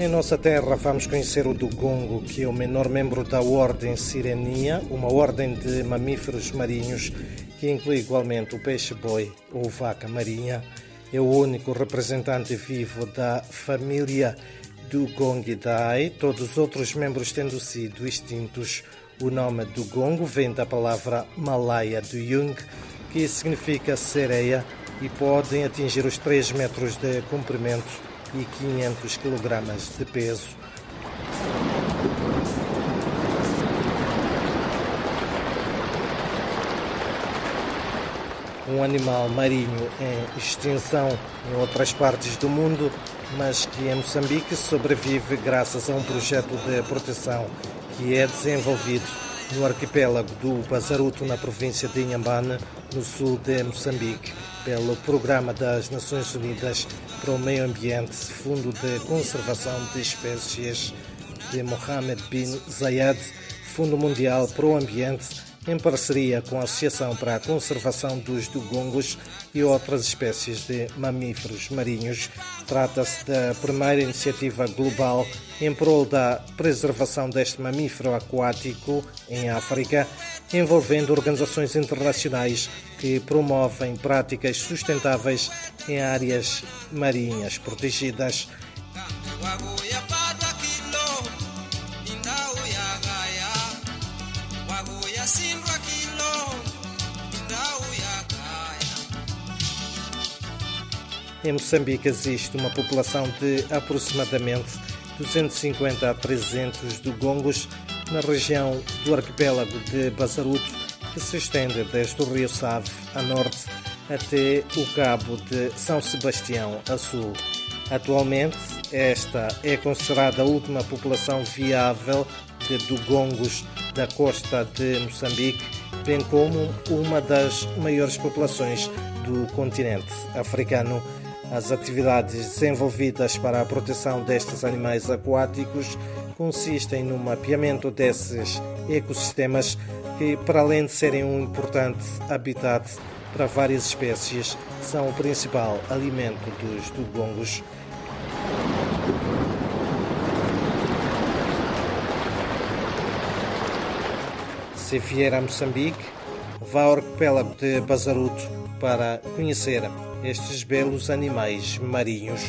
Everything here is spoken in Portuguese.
Em nossa terra vamos conhecer o dugongo, que é o menor membro da ordem Sirenia, uma ordem de mamíferos marinhos que inclui igualmente o peixe-boi ou vaca marinha. É o único representante vivo da família Dugongidae, todos os outros membros tendo sido extintos. O nome dugongo vem da palavra malaia do Jung, que significa sereia e podem atingir os 3 metros de comprimento e 500 kg de peso. Um animal marinho em extinção em outras partes do mundo, mas que em Moçambique sobrevive graças a um projeto de proteção que é desenvolvido no arquipélago do Bazaruto, na província de Inhambane, no sul de Moçambique, pelo Programa das Nações Unidas para o Meio Ambiente, Fundo de Conservação de Espécies de Mohammed bin Zayed, Fundo Mundial para o Ambiente em parceria com a Associação para a Conservação dos Dugongos e outras espécies de mamíferos marinhos. Trata-se da primeira iniciativa global em prol da preservação deste mamífero aquático em África, envolvendo organizações internacionais que promovem práticas sustentáveis em áreas marinhas protegidas. Em Moçambique existe uma população de aproximadamente 250 a 300 dugongos na região do arquipélago de Bazaruto, que se estende desde o rio Save a norte até o cabo de São Sebastião a sul. Atualmente, esta é considerada a última população viável de dugongos da costa de Moçambique, bem como uma das maiores populações do continente africano. As atividades desenvolvidas para a proteção destes animais aquáticos consistem no mapeamento desses ecossistemas que, para além de serem um importante habitat para várias espécies, são o principal alimento dos dugongos. Se vier a Moçambique, vá ao arquipélago de Bazaruto para conhecer estes belos animais marinhos.